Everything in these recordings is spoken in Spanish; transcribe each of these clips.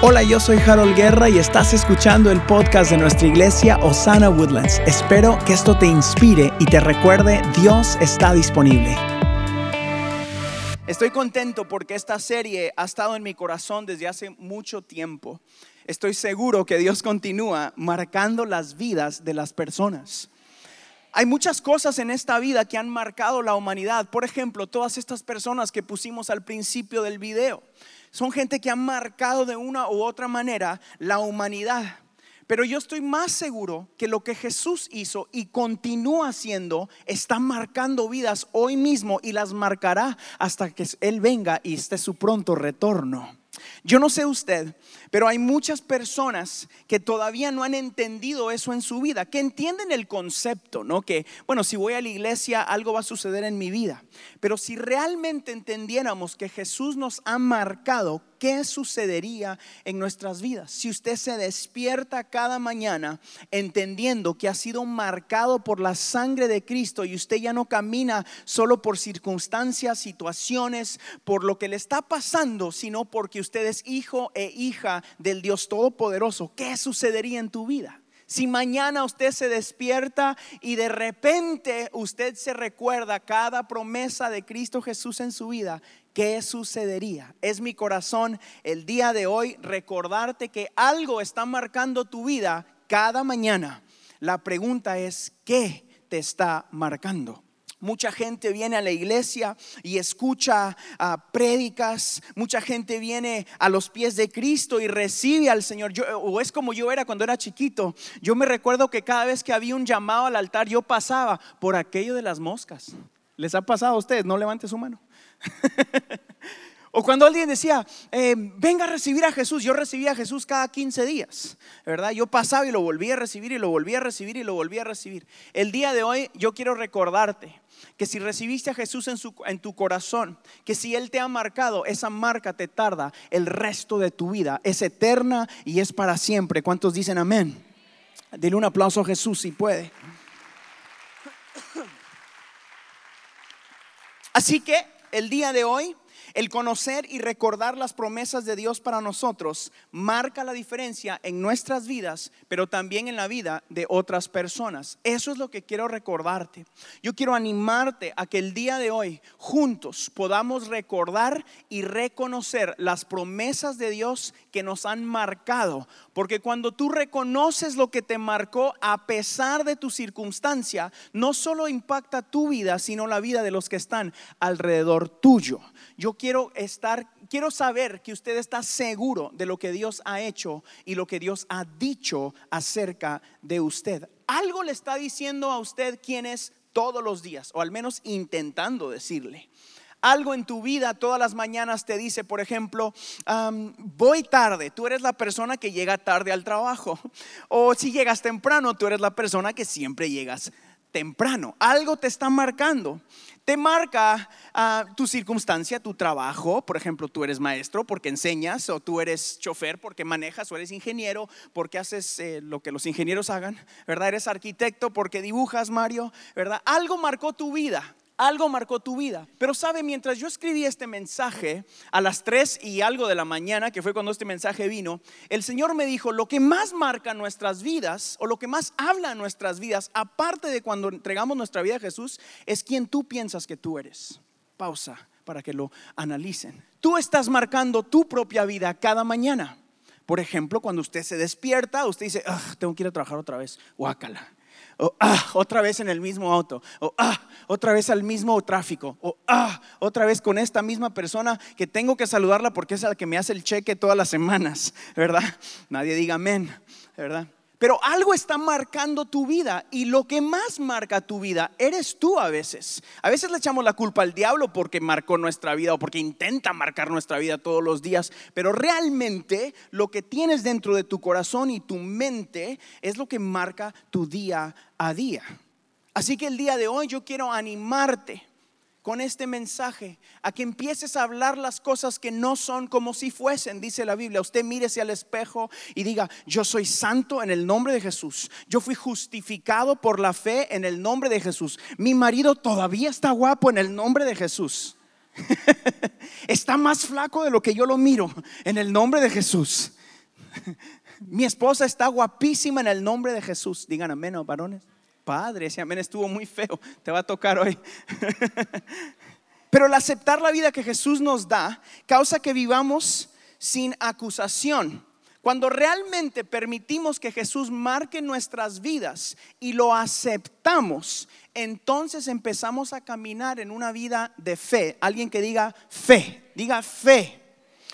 Hola, yo soy Harold Guerra y estás escuchando el podcast de nuestra iglesia Osana Woodlands. Espero que esto te inspire y te recuerde, Dios está disponible. Estoy contento porque esta serie ha estado en mi corazón desde hace mucho tiempo. Estoy seguro que Dios continúa marcando las vidas de las personas. Hay muchas cosas en esta vida que han marcado la humanidad. Por ejemplo, todas estas personas que pusimos al principio del video son gente que ha marcado de una u otra manera la humanidad. Pero yo estoy más seguro que lo que Jesús hizo y continúa haciendo está marcando vidas hoy mismo y las marcará hasta que Él venga y esté su pronto retorno. Yo no sé usted, pero hay muchas personas que todavía no han entendido eso en su vida, que entienden el concepto, ¿no? Que, bueno, si voy a la iglesia, algo va a suceder en mi vida. Pero si realmente entendiéramos que Jesús nos ha marcado, ¿qué sucedería en nuestras vidas? Si usted se despierta cada mañana entendiendo que ha sido marcado por la sangre de Cristo y usted ya no camina solo por circunstancias, situaciones, por lo que le está pasando, sino porque usted es hijo e hija del Dios Todopoderoso, ¿qué sucedería en tu vida? Si mañana usted se despierta y de repente usted se recuerda cada promesa de Cristo Jesús en su vida, ¿qué sucedería? Es mi corazón el día de hoy recordarte que algo está marcando tu vida cada mañana. La pregunta es, ¿qué te está marcando? Mucha gente viene a la iglesia y escucha uh, prédicas. Mucha gente viene a los pies de Cristo y recibe al Señor. o es como yo era cuando era chiquito. Yo me recuerdo que cada vez que había un llamado al altar, yo pasaba por aquello de las moscas. ¿Les ha pasado a ustedes? No levante su mano. O cuando alguien decía, eh, venga a recibir a Jesús, yo recibía a Jesús cada 15 días, ¿verdad? Yo pasaba y lo volvía a recibir y lo volvía a recibir y lo volvía a recibir. El día de hoy yo quiero recordarte que si recibiste a Jesús en, en, tu corazón, que si Él te ha marcado, esa marca te tarda el resto de tu vida. Es eterna y es para siempre. ¿Cuántos dicen amén? Dile un aplauso a Jesús si puede. Así que el día de hoy el conocer y recordar las promesas de Dios para nosotros marca la diferencia en nuestras vidas, pero también en la vida de otras personas. Eso es lo que quiero recordarte. Yo quiero animarte a que el día de hoy juntos podamos recordar y reconocer las promesas de Dios que nos han marcado. Porque cuando tú reconoces lo que te marcó a pesar de tu circunstancia, no solo impacta tu vida, sino la vida de los que están alrededor tuyo. Yo quiero estar, quiero saber que usted está seguro de lo que Dios ha hecho y lo que Dios ha dicho acerca de usted. Algo le está diciendo a usted quién es todos los días, o al menos intentando decirle. Algo en tu vida todas las mañanas te dice, por ejemplo, voy tarde, tú eres la persona que llega tarde al trabajo. O si llegas temprano, tú eres la persona que siempre llegas temprano. Algo te está marcando te marca ah, tu circunstancia, tu trabajo. Por ejemplo, tú eres maestro porque enseñas, o tú eres chofer porque manejas, o eres ingeniero porque haces eh, lo que los ingenieros hagan, ¿verdad? Eres arquitecto porque dibujas, Mario, ¿verdad? Algo marcó tu vida algo marcó tu vida. Pero sabe, mientras yo escribí este mensaje a las 3 y algo de la mañana, que fue cuando este mensaje vino, el Señor me dijo, lo que más marca nuestras vidas o lo que más habla nuestras vidas, aparte de cuando entregamos nuestra vida a Jesús, es quien tú piensas que tú eres. Pausa para que lo analicen. Tú estás marcando tu propia vida cada mañana. Por ejemplo, cuando usted se despierta, usted dice, tengo que ir a trabajar otra vez. Guácala o ah, otra vez en el mismo auto, o ah, otra vez al mismo tráfico, o ah, otra vez con esta misma persona que tengo que saludarla porque es la que me hace el cheque todas las semanas, ¿verdad? Nadie diga amén, ¿verdad? Pero algo está marcando tu vida y lo que más marca tu vida eres tú a veces. A veces le echamos la culpa al diablo porque marcó nuestra vida o porque intenta marcar nuestra vida todos los días, pero realmente lo que tienes dentro de tu corazón y tu mente es lo que marca tu día a día. Así que el día de hoy yo quiero animarte con este mensaje a que empieces a hablar las cosas que no son como si fuesen, dice la Biblia. Usted mírese al espejo y diga, yo soy santo en el nombre de Jesús. Yo fui justificado por la fe en el nombre de Jesús. Mi marido todavía está guapo en el nombre de Jesús. está más flaco de lo que yo lo miro en el nombre de Jesús. Mi esposa está guapísima en el nombre de Jesús. Digan amén, ¿no, varones. Padre, ese amén estuvo muy feo. Te va a tocar hoy. Pero el aceptar la vida que Jesús nos da causa que vivamos sin acusación. Cuando realmente permitimos que Jesús marque nuestras vidas y lo aceptamos, entonces empezamos a caminar en una vida de fe. Alguien que diga fe, diga fe.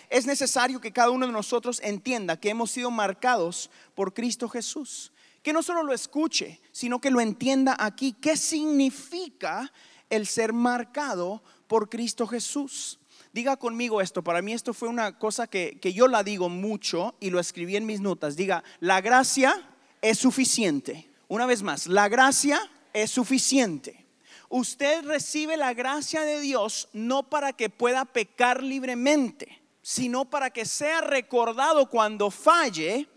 Es necesario que cada uno de nosotros entienda que hemos sido marcados por Cristo Jesús. Que no solo lo escuche, sino que lo entienda aquí. ¿Qué significa el ser marcado por Cristo Jesús? Diga conmigo esto, para mí esto fue una cosa que, que yo la digo mucho y lo escribí en mis notas. Diga, la gracia es suficiente. Una vez más, la gracia es suficiente. Usted recibe la gracia de Dios no para que pueda pecar libremente, sino para que sea recordado cuando falle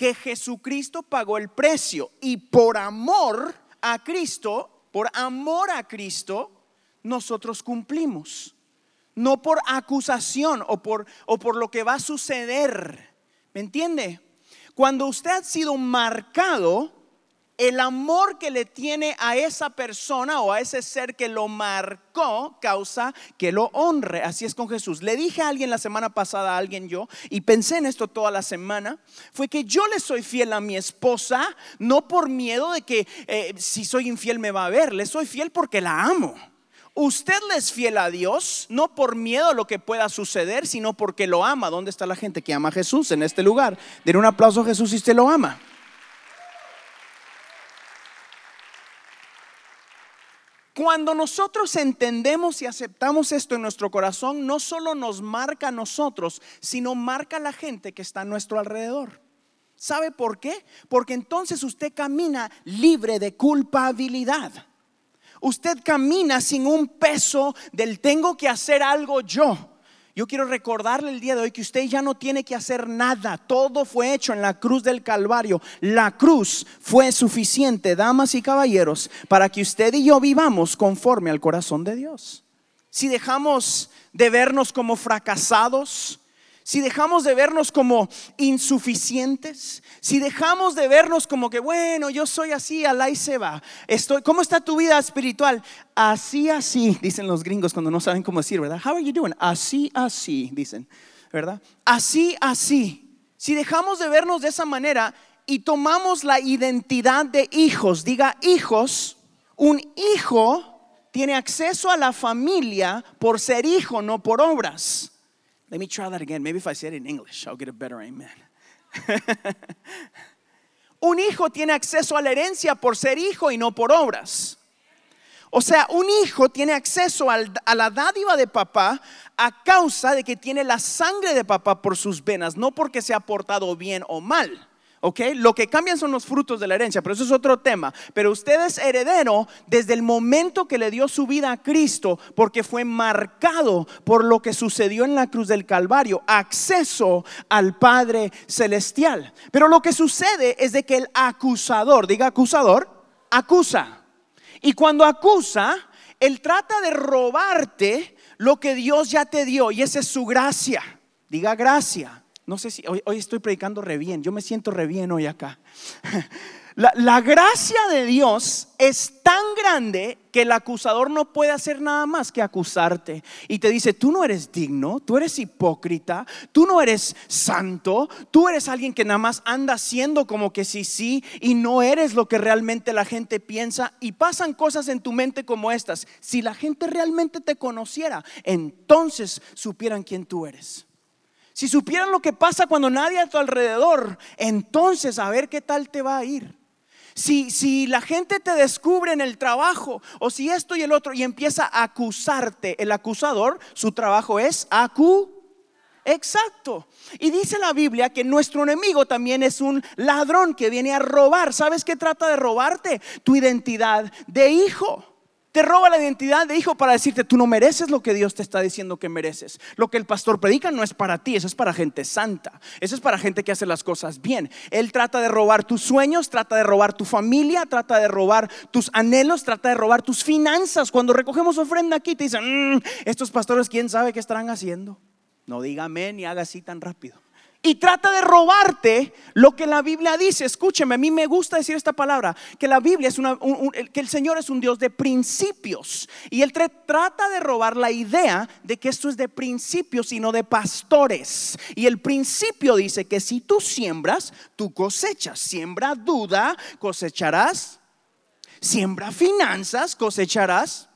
que Jesucristo pagó el precio y por amor a Cristo, por amor a Cristo, nosotros cumplimos no por acusación o por, o por lo que va a suceder. ¿Me entiende? Cuando usted ha sido marcado, el amor que le tiene a esa persona o a ese ser que lo marcó causa que lo honre. Así es con Jesús. Le dije a alguien la semana pasada, a alguien yo, y pensé en esto toda la semana, fue que yo le soy fiel a mi esposa, no por miedo de que eh, si soy infiel me va a ver, le soy fiel porque la amo. Usted le es fiel a Dios, no por miedo a lo que pueda suceder, sino porque lo ama. ¿Dónde está la gente que ama a Jesús en este lugar? Den un aplauso a Jesús si usted lo ama. Cuando nosotros entendemos y aceptamos esto en nuestro corazón, no solo nos marca a nosotros, sino marca a la gente que está a nuestro alrededor. ¿Sabe por qué? Porque entonces usted camina libre de culpabilidad. Usted camina sin un peso del tengo que hacer algo yo. Yo quiero recordarle el día de hoy que usted ya no tiene que hacer nada. Todo fue hecho en la cruz del Calvario. La cruz fue suficiente, damas y caballeros, para que usted y yo vivamos conforme al corazón de Dios. Si dejamos de vernos como fracasados, si dejamos de vernos como insuficientes, si dejamos de vernos como que, bueno, yo soy así, alá y se va. Estoy, ¿Cómo está tu vida espiritual? Así, así, dicen los gringos cuando no saben cómo decir, ¿verdad? How are you doing? Así, así, dicen, ¿verdad? Así, así. Si dejamos de vernos de esa manera y tomamos la identidad de hijos, diga hijos, un hijo tiene acceso a la familia por ser hijo, no por obras. Let me try that again. Maybe if I say it in English, I'll get a better amen. un hijo tiene acceso a la herencia por ser hijo y no por obras. O sea, un hijo tiene acceso a la dádiva de papá a causa de que tiene la sangre de papá por sus venas, no porque se ha portado bien o mal. ¿Ok? Lo que cambian son los frutos de la herencia, pero eso es otro tema. Pero usted es heredero desde el momento que le dio su vida a Cristo, porque fue marcado por lo que sucedió en la cruz del Calvario, acceso al Padre Celestial. Pero lo que sucede es de que el acusador, diga acusador, acusa. Y cuando acusa, él trata de robarte lo que Dios ya te dio, y esa es su gracia. Diga gracia. No sé si hoy, estoy predicando re bien, yo me siento re bien hoy acá. La, la, gracia de Dios es tan grande que el acusador no puede hacer nada más que acusarte. Y te dice, tú no eres digno, tú eres hipócrita, tú no eres santo, tú eres alguien que nada más anda haciendo como que sí, sí, y no eres lo que realmente la gente piensa. Y pasan cosas en tu mente como estas. Si la gente realmente te conociera, entonces supieran quién tú eres. Si supieran lo que pasa cuando nadie a tu alrededor, entonces a ver qué tal te va a ir. Si, si la gente te descubre en el trabajo o si esto y el otro y empieza a acusarte, el acusador, su trabajo es acu. Exacto. Y dice la Biblia que nuestro enemigo también es un ladrón que viene a robar. ¿Sabes qué trata de robarte? Tu identidad de hijo. Te roba la identidad de hijo para decirte, tú no mereces lo que Dios te está diciendo que mereces. Lo que el pastor predica no es para ti, eso es para gente santa. Eso es para gente que hace las cosas bien. Él trata de robar tus sueños, trata de robar tu familia, trata de robar tus anhelos, trata de robar tus finanzas. Cuando recogemos ofrenda aquí te dicen, mm, estos pastores, ¿quién sabe qué estarán haciendo? No diga amén ni haga así tan rápido. Y trata de robarte lo que la Biblia dice. Escúcheme, a mí me gusta decir esta palabra, que la Biblia es una, que el Señor es un Dios de principios. Y Él trata de robar la idea de que esto es de principios y no de pastores. Y el principio dice que si tú siembras, tú cosechas. Siembra duda, cosecharás. Siembra finanzas, cosecharás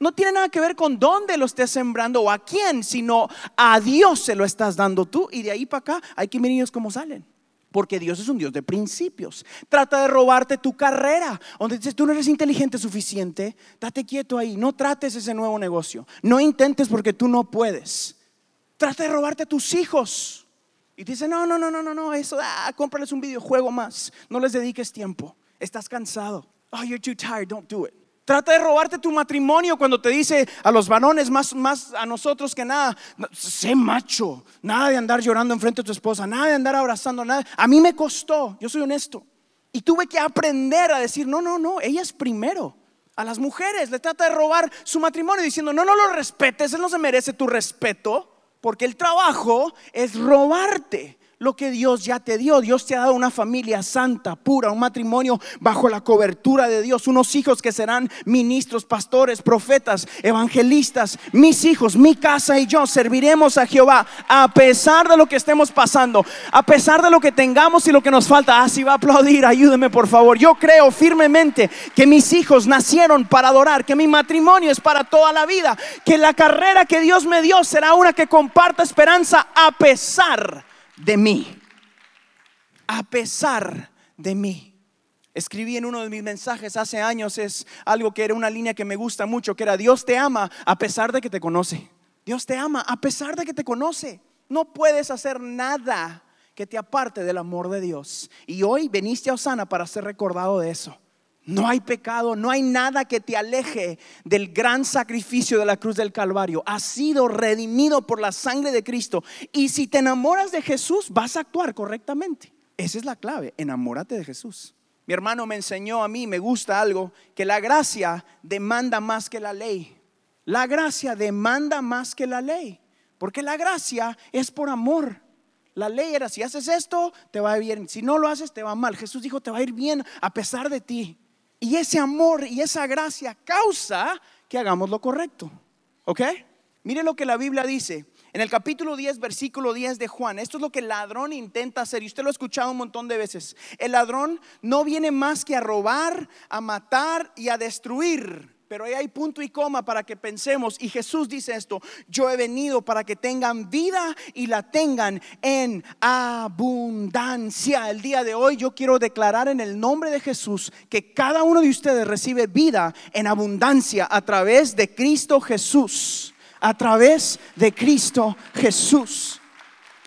no tiene nada que ver con dónde lo estés sembrando o a quién, sino a Dios se lo estás dando tú. Y de ahí para acá hay que ellos cómo salen. Porque Dios es un Dios de principios. Trata de robarte tu carrera. Donde dices, tú no eres inteligente suficiente, date quieto ahí. No trates ese nuevo negocio. No intentes porque tú no puedes. Trata de robarte a tus hijos. Y te dice, no, no, no, no, no, no, eso, ah, cómprales un videojuego más. No les dediques tiempo. Estás cansado. Oh, you're too tired, don't do it. Trata de robarte tu matrimonio cuando te dice a los varones más, más a nosotros que nada, sé macho, nada de andar llorando enfrente de tu esposa, nada de andar abrazando, nada. A mí me costó, yo soy honesto. Y tuve que aprender a decir, no, no, no, ella es primero. A las mujeres le trata de robar su matrimonio diciendo, no, no lo respetes, él no se merece tu respeto, porque el trabajo es robarte lo que Dios ya te dio. Dios te ha dado una familia santa, pura, un matrimonio bajo la cobertura de Dios, unos hijos que serán ministros, pastores, profetas, evangelistas. Mis hijos, mi casa y yo serviremos a Jehová a pesar de lo que estemos pasando, a pesar de lo que tengamos y lo que nos falta. Así ah, va a aplaudir, ayúdeme por favor. Yo creo firmemente que mis hijos nacieron para adorar, que mi matrimonio es para toda la vida, que la carrera que Dios me dio será una que comparta esperanza a pesar de mí. A pesar de mí. Escribí en uno de mis mensajes hace años, es algo que era una línea que me gusta mucho, que era Dios te ama a pesar de que te conoce. Dios te ama a pesar de que te conoce. No puedes hacer nada que te aparte del amor de Dios. Y hoy veniste a Osana para ser recordado de eso. No hay pecado, no hay nada que te aleje del gran sacrificio de la cruz del Calvario. Has sido redimido por la sangre de Cristo. Y si te enamoras de Jesús, vas a actuar correctamente. Esa es la clave, enamórate de Jesús. Mi hermano me enseñó a mí, me gusta algo, que la gracia demanda más que la ley. La gracia demanda más que la ley. Porque la gracia es por amor. La ley era, si haces esto, te va a ir bien. Si no lo haces, te va mal. Jesús dijo, te va a ir bien a pesar de ti. Y ese amor y esa gracia causa que hagamos lo correcto. ¿Ok? Mire lo que la Biblia dice. En el capítulo 10, versículo 10 de Juan, esto es lo que el ladrón intenta hacer y usted lo ha escuchado un montón de veces. El ladrón no viene más que a robar, a matar y a destruir. Pero ahí hay punto y coma para que pensemos. Y Jesús dice esto, yo he venido para que tengan vida y la tengan en abundancia. El día de hoy yo quiero declarar en el nombre de Jesús que cada uno de ustedes recibe vida en abundancia a través de Cristo Jesús. A través de Cristo Jesús.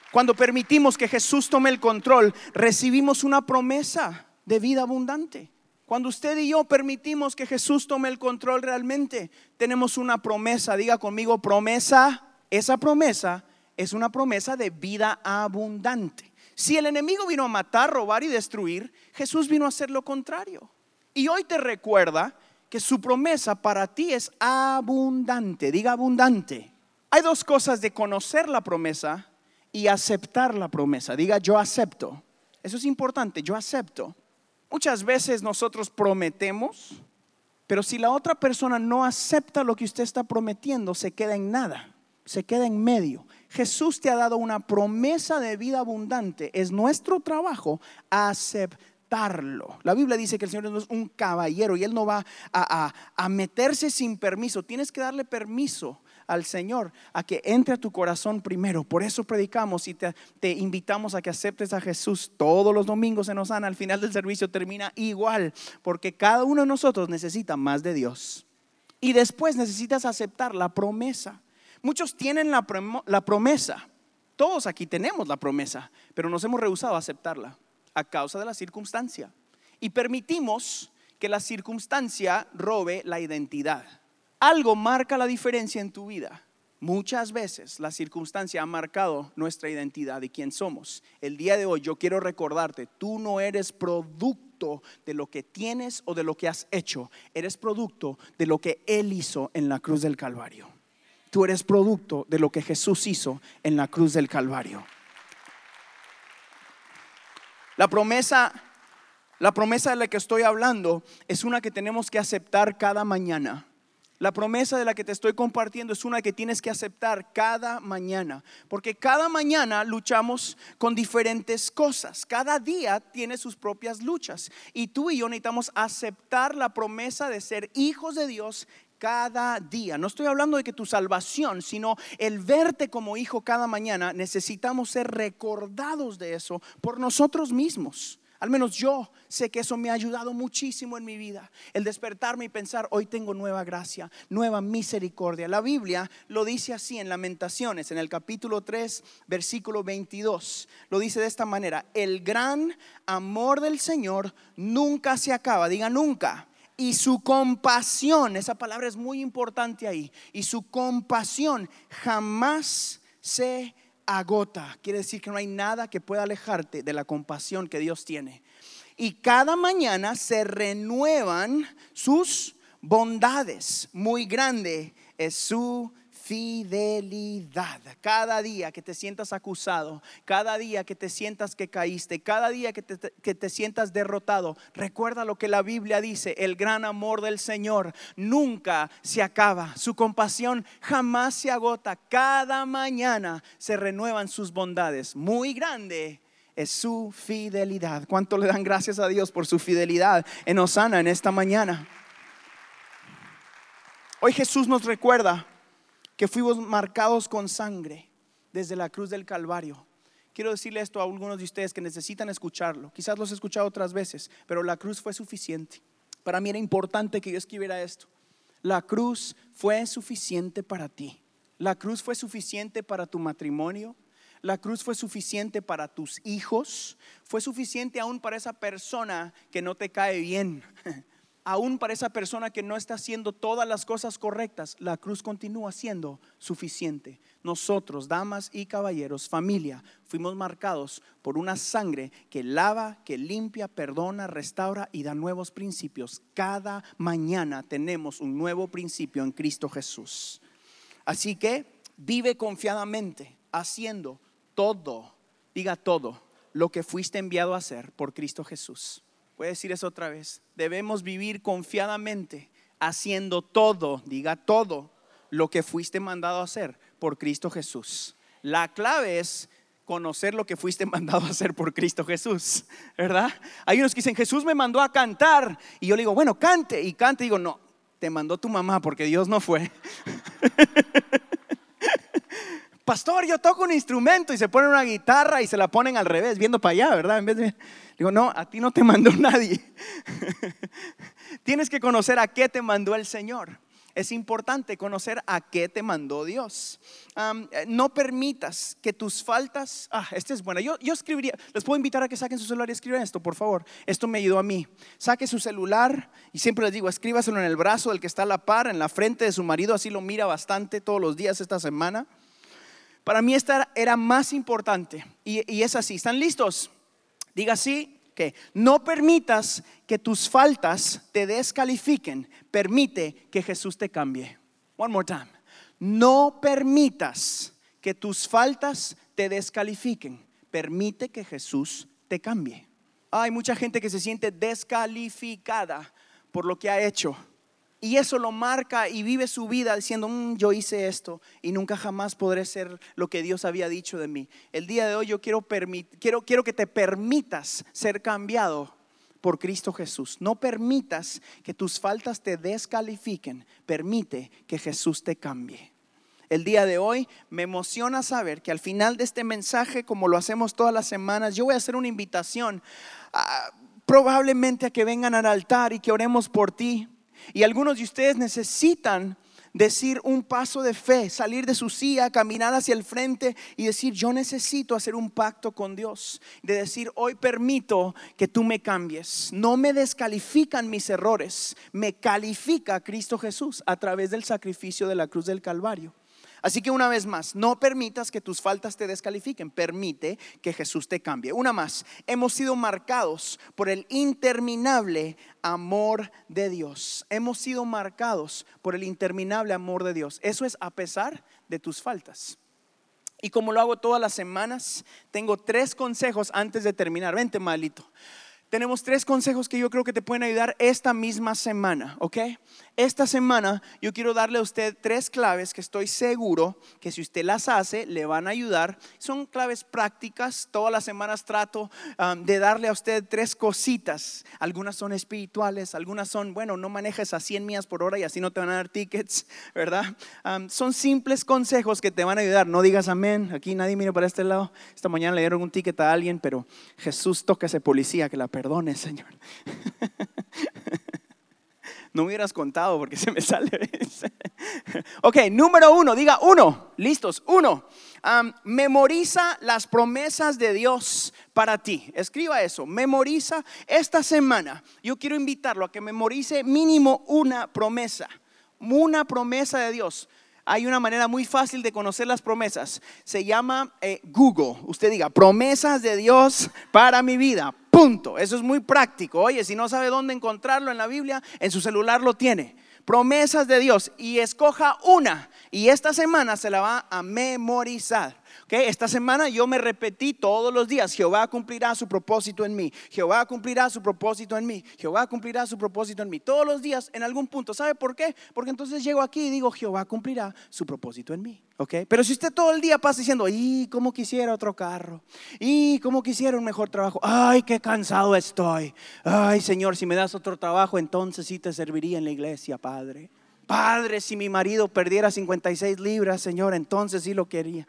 Cuando permitimos que Jesús tome el control, recibimos una promesa de vida abundante. Cuando usted y yo permitimos que Jesús tome el control realmente, tenemos una promesa, diga conmigo promesa, esa promesa es una promesa de vida abundante. Si el enemigo vino a matar, robar y destruir, Jesús vino a hacer lo contrario. Y hoy te recuerda que su promesa para ti es abundante, diga abundante. Hay dos cosas de conocer la promesa y aceptar la promesa. Diga yo acepto. Eso es importante, yo acepto. Muchas veces nosotros prometemos, pero si la otra persona no acepta lo que usted está prometiendo, se queda en nada, se queda en medio. Jesús te ha dado una promesa de vida abundante. Es nuestro trabajo aceptarlo. La Biblia dice que el Señor es un caballero y Él no va a, a meterse sin permiso. Tienes que darle permiso al Señor a que entre a tu corazón primero. Por eso predicamos y te, invitamos a que aceptes a Jesús todos los domingos en Osana. Al final del servicio termina igual, porque cada uno de nosotros necesita más de Dios. Y después necesitas aceptar la promesa. Muchos tienen la, la promesa. Todos aquí tenemos la promesa, pero nos hemos rehusado a aceptarla a causa de la circunstancia. Y permitimos que la circunstancia robe la identidad algo marca la diferencia en tu vida. Muchas veces la circunstancia ha marcado nuestra identidad y quién somos. El día de hoy yo quiero recordarte, tú no eres producto de lo que tienes o de lo que has hecho, eres producto de lo que Él hizo en la cruz del Calvario. Tú eres producto de lo que Jesús hizo en la cruz del Calvario. La promesa, la promesa de la que estoy hablando es una que tenemos que aceptar cada mañana. La promesa de la que te estoy compartiendo es una que tienes que aceptar cada mañana, porque cada mañana luchamos con diferentes cosas, cada día tiene sus propias luchas y tú y yo necesitamos aceptar la promesa de ser hijos de Dios cada día. No estoy hablando de que tu salvación, sino el verte como hijo cada mañana, necesitamos ser recordados de eso por nosotros mismos. Al menos yo sé que eso me ha ayudado muchísimo en mi vida. El despertarme y pensar, hoy tengo nueva gracia, nueva misericordia. La Biblia lo dice así en Lamentaciones, en el capítulo 3, versículo 22. Lo dice de esta manera, el gran amor del Señor nunca se acaba, diga nunca. Y su compasión, esa palabra es muy importante ahí, y su compasión jamás se agota. Quiere decir que no hay nada que pueda alejarte de la compasión que Dios tiene. Y cada mañana se renuevan sus bondades. Muy grande es su fidelidad. Cada día que te sientas acusado, cada día que te sientas que caíste, cada día que te, que te, sientas derrotado, recuerda lo que la Biblia dice, el gran amor del Señor nunca se acaba, su compasión jamás se agota, cada mañana se renuevan sus bondades. Muy grande es su fidelidad. ¿Cuánto le dan gracias a Dios por su fidelidad en Osana en esta mañana? Hoy Jesús nos recuerda que fuimos marcados con sangre desde la cruz del Calvario. Quiero decirle esto a algunos de ustedes que necesitan escucharlo. Quizás los he escuchado otras veces, pero la cruz fue suficiente. Para mí era importante que yo escribiera esto. La cruz fue suficiente para ti. La cruz fue suficiente para tu matrimonio. La cruz fue suficiente para tus hijos. Fue suficiente aún para esa persona que no te cae bien. aún para esa persona que no está haciendo todas las cosas correctas, la cruz continúa siendo suficiente. Nosotros, damas y caballeros, familia, fuimos marcados por una sangre que lava, que limpia, perdona, restaura y da nuevos principios. Cada mañana tenemos un nuevo principio en Cristo Jesús. Así que vive confiadamente haciendo todo, diga todo, lo que fuiste enviado a hacer por Cristo Jesús. Voy a decir eso otra vez. Debemos vivir confiadamente, haciendo todo, diga todo, lo que fuiste mandado a hacer por Cristo Jesús. La clave es conocer lo que fuiste mandado a hacer por Cristo Jesús, ¿verdad? Hay unos que dicen, Jesús me mandó a cantar. Y yo le digo, bueno, cante. Y cante. Y digo, no, te mandó tu mamá porque Dios no fue. Pastor, yo toco un instrumento y se pone una guitarra y se la ponen al revés, viendo para allá, ¿verdad? En vez de, digo, no, a ti no te mandó nadie. Tienes que conocer a qué te mandó el Señor. Es importante conocer a qué te mandó Dios. no permitas que tus faltas, ah, esta es buena. Yo, yo escribiría, les puedo invitar a que saquen su celular y escriban esto, por favor. Esto me ayudó a mí. Saque su celular y siempre les digo, escríbaselo en el brazo del que está a la par, en la frente de su marido, así lo mira bastante todos los días esta semana. Para mí esta era más importante y, es así. ¿Están listos? Diga así, que no permitas que tus faltas te descalifiquen. Permite que Jesús te cambie. One more time. No permitas que tus faltas te descalifiquen. Permite que Jesús te cambie. Hay mucha gente que se siente descalificada por lo que ha hecho y eso lo marca y vive su vida diciendo, mm, yo hice esto y nunca jamás podré ser lo que Dios había dicho de mí. El día de hoy yo quiero, que te permitas ser cambiado por Cristo Jesús. No permitas que tus faltas te descalifiquen. Permite que Jesús te cambie. El día de hoy me emociona saber que al final de este mensaje, como lo hacemos todas las semanas, yo voy a hacer una invitación probablemente a que vengan al altar y que oremos por ti y algunos de ustedes necesitan decir un paso de fe, salir de su silla, caminar hacia el frente y decir, yo necesito hacer un pacto con Dios. De decir, hoy permito que tú me cambies. No me descalifican mis errores, me califica Cristo Jesús a través del sacrificio de la cruz del Calvario. Así que una vez más, no permitas que tus faltas te descalifiquen, permite que Jesús te cambie. Una más, hemos sido marcados por el interminable amor de Dios. Hemos sido marcados por el interminable amor de Dios. Eso es a pesar de tus faltas. Y como lo hago todas las semanas, tengo tres consejos antes de terminar. Vente, malito tenemos tres consejos que yo creo que te pueden ayudar esta misma semana, ¿ok? Esta semana yo quiero darle a usted tres claves que estoy seguro que si usted las hace le van a ayudar. Son claves prácticas, todas las semanas trato um, de darle a usted tres cositas. Algunas son espirituales, algunas son, bueno, no manejes a 100 millas por hora y así no te van a dar tickets, ¿verdad? Um, son simples consejos que te van a ayudar. No digas amén, aquí nadie mire para este lado. Esta mañana le dieron un ticket a alguien, pero Jesús toca a ese policía que la perdone, Señor. No me hubieras contado porque se me sale. ok, número uno, diga uno, listos, uno. memoriza las promesas de Dios para ti. Escriba eso, memoriza esta semana. Yo quiero invitarlo a que memorice mínimo una promesa, una promesa de Dios hay una manera muy fácil de conocer las promesas. Se llama eh, Google. Usted diga, promesas de Dios para mi vida. Punto. Eso es muy práctico. Oye, si no sabe dónde encontrarlo en la Biblia, en su celular lo tiene. Promesas de Dios. Y escoja una. Y esta semana se la va a memorizar. Esta semana yo me repetí todos los días, Jehová cumplirá su propósito en mí, Jehová cumplirá su propósito en mí, Jehová cumplirá su propósito en mí. Todos los días en algún punto. ¿Sabe por qué? Porque entonces llego aquí y digo, Jehová cumplirá su propósito en mí. Pero si usted todo el día pasa diciendo, y cómo quisiera otro carro, y cómo quisiera un mejor trabajo, ay, qué cansado estoy, ay, Señor, si me das otro trabajo, entonces sí te serviría en la iglesia, Padre. Padre, si mi marido perdiera 56 libras, Señor, entonces sí lo quería.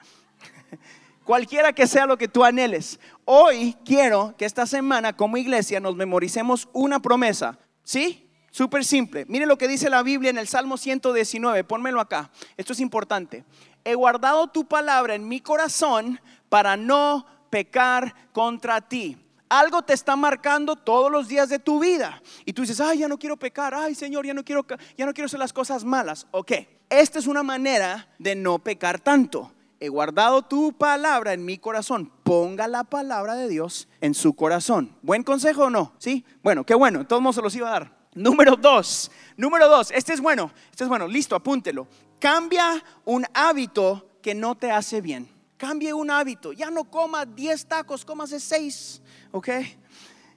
Cualquiera que sea lo que tú anheles. Hoy quiero que esta semana como iglesia nos memoricemos una promesa. ¿Sí? Súper simple. Mire lo que dice la Biblia en el Salmo 119. Pónmelo acá. Esto es importante. He guardado tu palabra en mi corazón para no pecar contra ti. Algo te está marcando todos los días de tu vida. Y tú dices, ay, ya no quiero pecar. Ay, Señor, ya no quiero, ya no quiero hacer las cosas malas. Ok. Esta es una manera de no pecar tanto he guardado tu palabra en mi corazón. Ponga la palabra de Dios en su corazón. ¿Buen consejo o no? ¿Sí? Bueno, qué bueno. Todos modos se los iba a dar. Número dos. Número dos. Este es bueno. Este es bueno. Listo, apúntelo. Cambia un hábito que no te hace bien. Cambie un hábito. Ya no coma 10 tacos, cómase 6. ¿Ok?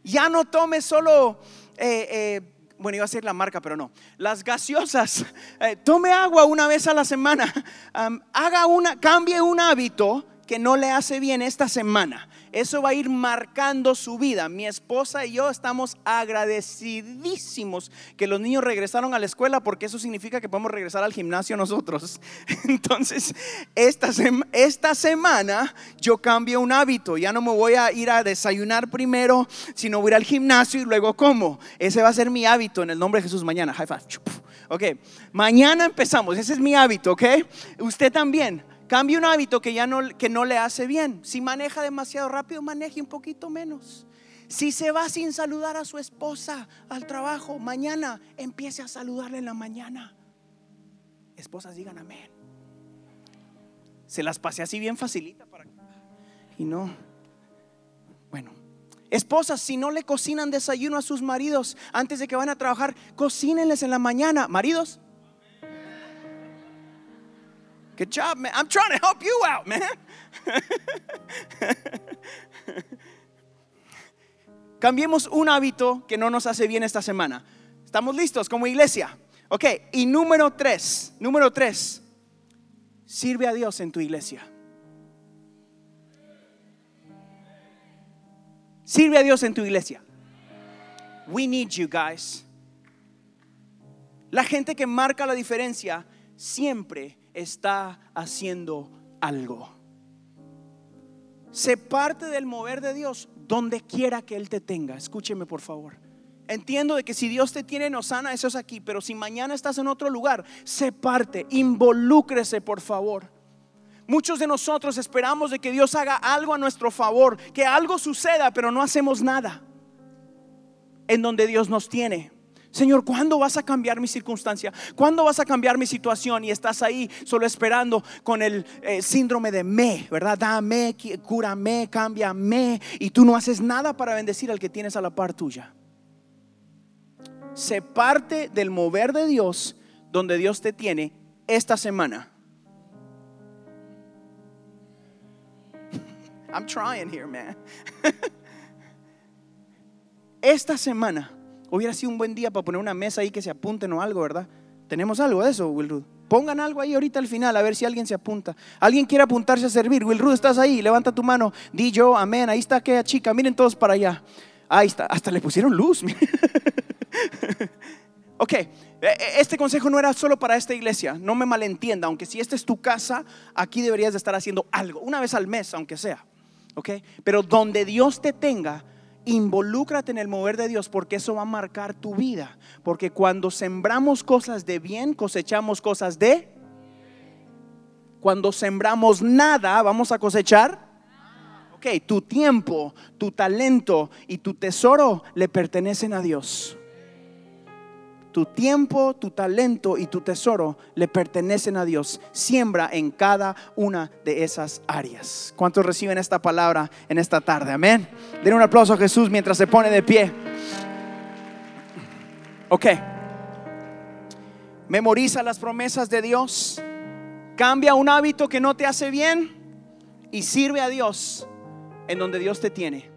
Ya no tome solo... Eh, eh, bueno, iba a ser la marca, pero no. Las gaseosas, eh, tome agua una vez a la semana, haga una, cambie un hábito que no le hace bien esta semana. Eso va a ir marcando su vida. Mi esposa y yo estamos agradecidísimos que los niños regresaron a la escuela porque eso significa que podemos regresar al gimnasio nosotros. Entonces, esta, esta semana yo cambio un hábito. Ya no me voy a ir a desayunar primero, sino voy a ir al gimnasio y luego como. Ese va a ser mi hábito en el nombre de Jesús mañana. High. Ok, mañana empezamos. Ese es mi hábito, ok. Usted también Cambie un hábito que ya no, que no le hace bien. Si maneja demasiado rápido, maneje un poquito menos. Si se va sin saludar a su esposa al trabajo, mañana empiece a saludarle en la mañana. Esposas digan amén. Se las pasé así bien facilita para y no. Bueno, esposas, si no le cocinan desayuno a sus maridos antes de que van a trabajar, cocínenles en la mañana. Maridos, Good job, man. I'm trying to help you out, man. Cambiemos un hábito que no nos hace bien esta semana. ¿Estamos listos como iglesia? Ok, y número tres, número tres, sirve a Dios en tu iglesia. Sirve a Dios en tu iglesia. We need you guys. La gente que marca la diferencia siempre está haciendo algo. Se parte del mover de Dios donde quiera que Él te tenga. Escúcheme por favor. Entiendo de que si Dios te tiene en Osana, eso es aquí, pero si mañana estás en otro lugar, se parte, involúcrese por favor. Muchos de nosotros esperamos de que Dios haga algo a nuestro favor, que algo suceda, pero no hacemos nada en donde Dios nos tiene. Señor, ¿cuándo vas a cambiar mi circunstancia? ¿Cuándo vas a cambiar mi situación? Y estás ahí solo esperando con el eh, síndrome de me, ¿verdad? Dame, cúrame, cámbiame. Y tú no haces nada para bendecir al que tienes a la par tuya. Se parte del mover de Dios donde Dios te tiene esta semana. I'm trying here, man. Esta semana hubiera sido un buen día para poner una mesa ahí que se apunten o algo, ¿verdad? Tenemos algo de eso, Will Pongan algo ahí ahorita al final, a ver si alguien se apunta. ¿Alguien quiere apuntarse a servir? Will ¿estás ahí? Levanta tu mano. Di yo, amén. Ahí está aquella chica. Miren todos para allá. Ahí está. Hasta le pusieron luz. ok, e, e, este consejo no era solo para esta iglesia. No me malentienda. Aunque si esta es tu casa, aquí deberías de estar haciendo algo. Una vez al mes, aunque sea. Ok, pero donde Dios te tenga involúcrate en el mover de Dios porque eso va a marcar tu vida. Porque cuando sembramos cosas de bien, cosechamos cosas de... Cuando sembramos nada, vamos a cosechar. Ok, tu tiempo, tu talento y tu tesoro le pertenecen a Dios. Tu tiempo, tu talento y tu tesoro le pertenecen a Dios. Siembra en cada una de esas áreas. ¿Cuántos reciben esta palabra en esta tarde? Amén. Den un aplauso a Jesús mientras se pone de pie. Ok. Memoriza las promesas de Dios. Cambia un hábito que no te hace bien y sirve a Dios en donde Dios te tiene.